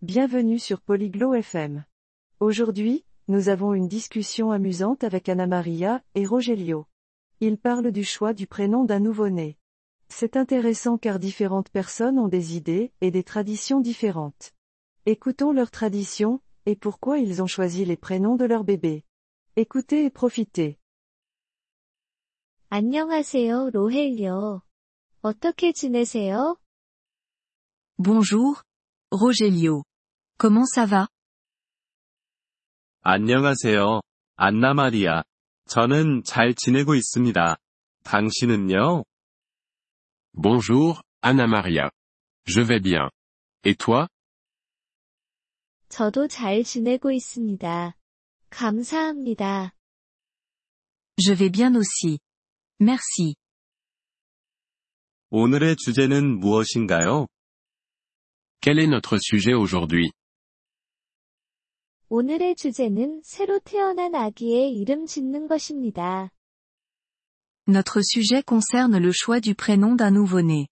Bienvenue sur Polyglot FM. Aujourd'hui, nous avons une discussion amusante avec Anna Maria et Rogelio. Ils parlent du choix du prénom d'un nouveau-né. C'est intéressant car différentes personnes ont des idées et des traditions différentes. Écoutons leurs traditions et pourquoi ils ont choisi les prénoms de leur bébé. Écoutez et profitez. 안녕하세요, 어떻게 지내세요? Bonjour, Rogelio. Comment ça va 안녕하세요, 안나 마리아. 저는 잘 지내고 있습니다. 당신은요? Bonjour, Anna Maria. Je vais bien. Et toi 저도 잘 지내고 있습니다. 감사합니다. Je vais bien aussi. Merci. 오늘의 주제는 무엇인가요? Quel est notre sujet aujourd'hui 오늘의 주제는 새로 태어난 아기의 이름 짓는 것입니다. Notre sujet concerne le choix du prénom d'un nouveau-né.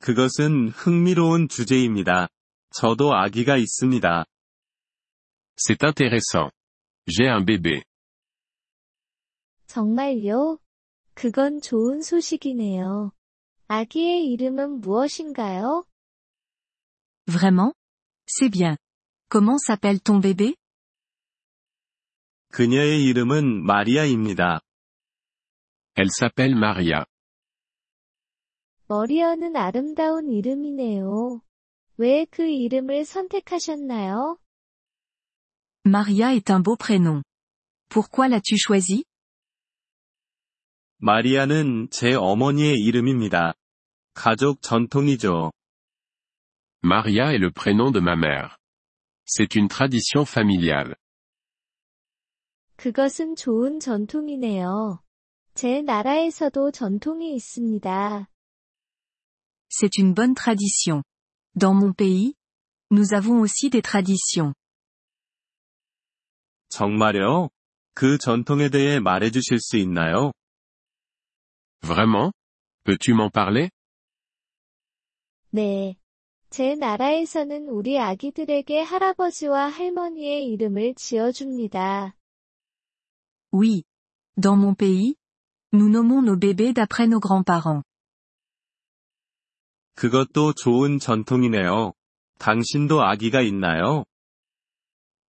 그것은 흥미로운 주제입니다. 저도 아기가 있습니다. C'est intéressant. J'ai un bébé. 정말요? 그건 좋은 소식이네요. 아기의 이름은 무엇인가요? Vraiment C'est bien. Comment s'appelle ton bébé? 그녀의 이름은 마리아입니다. Elle s'appelle Maria. Maria est un beau prénom. Pourquoi l'as-tu choisi? 마리아는 제 어머니의 이름입니다. 가족 전통이죠. Maria est le prénom de ma mère. C'est une tradition familiale. 그것은 좋은 전통이네요. 제 나라에서도 전통이 있습니다. C'est une bonne tradition. Dans mon pays, nous avons aussi des traditions. 정말요? 그 전통에 대해 수 있나요? Vraiment? Peux-tu m'en parler? 네, 제 나라에서는 우리 아기들에게 할아버지와 할머니의 이름을 지어줍니다. Oui. Dans mon pays, nous nommons nos bébés d'après nos grands-parents. 그것도 좋은 전통이네요. 당신도 아기가 있나요?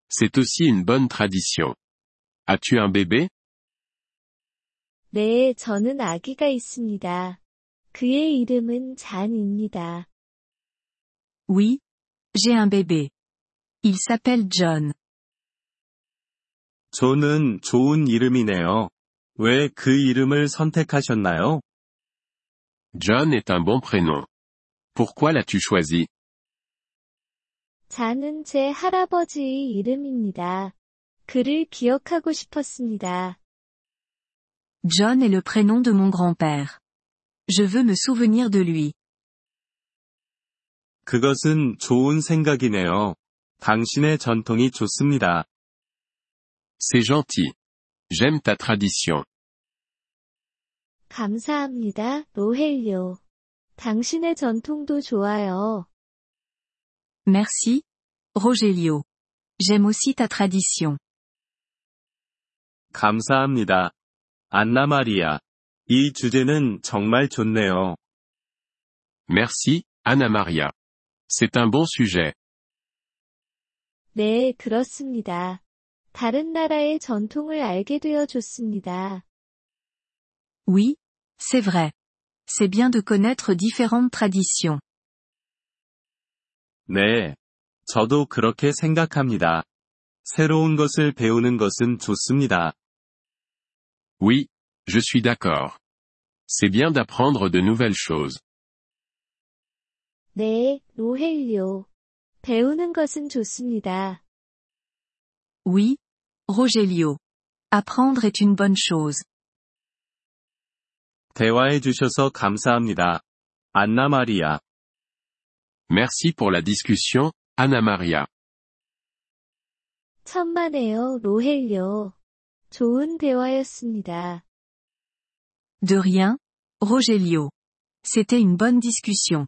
C'est aussi une bonne tradition. As-tu un bébé 네, 저는 아기가 있습니다. 그의 이름은 잔입니다. Oui, j'ai un bébé. Il s'appelle John. John est un bon prénom. Pourquoi l'as-tu choisi? John est le prénom de mon grand-père. Je veux me souvenir de lui. 그것은 좋은 생각이네요. 당신의 전통이 좋습니다. C'est gentil. J'aime ta tradition. 감사합니다, 로헬요. 당신의 전통도 좋아요. Merci, Rogelio. J'aime aussi ta tradition. 감사합니다. 안나 마리아. 이 주제는 정말 좋네요. Merci, Anna Maria. C'est un bon sujet. 네, 그렇습니다. 다른 나라의 전통을 알게 되어 좋습니다. Oui, c'est vrai. C'est bien de connaître différentes traditions. 네, 저도 그렇게 생각합니다. 새로운 것을 배우는 것은 좋습니다. Oui, je suis d'accord. C'est bien d'apprendre de nouvelles choses. Oui, Rogelio. Apprendre est une bonne chose. 대화해 주셔서 Merci pour la discussion, Anna Maria. 천만에요, De rien, Rogelio. C'était une bonne discussion.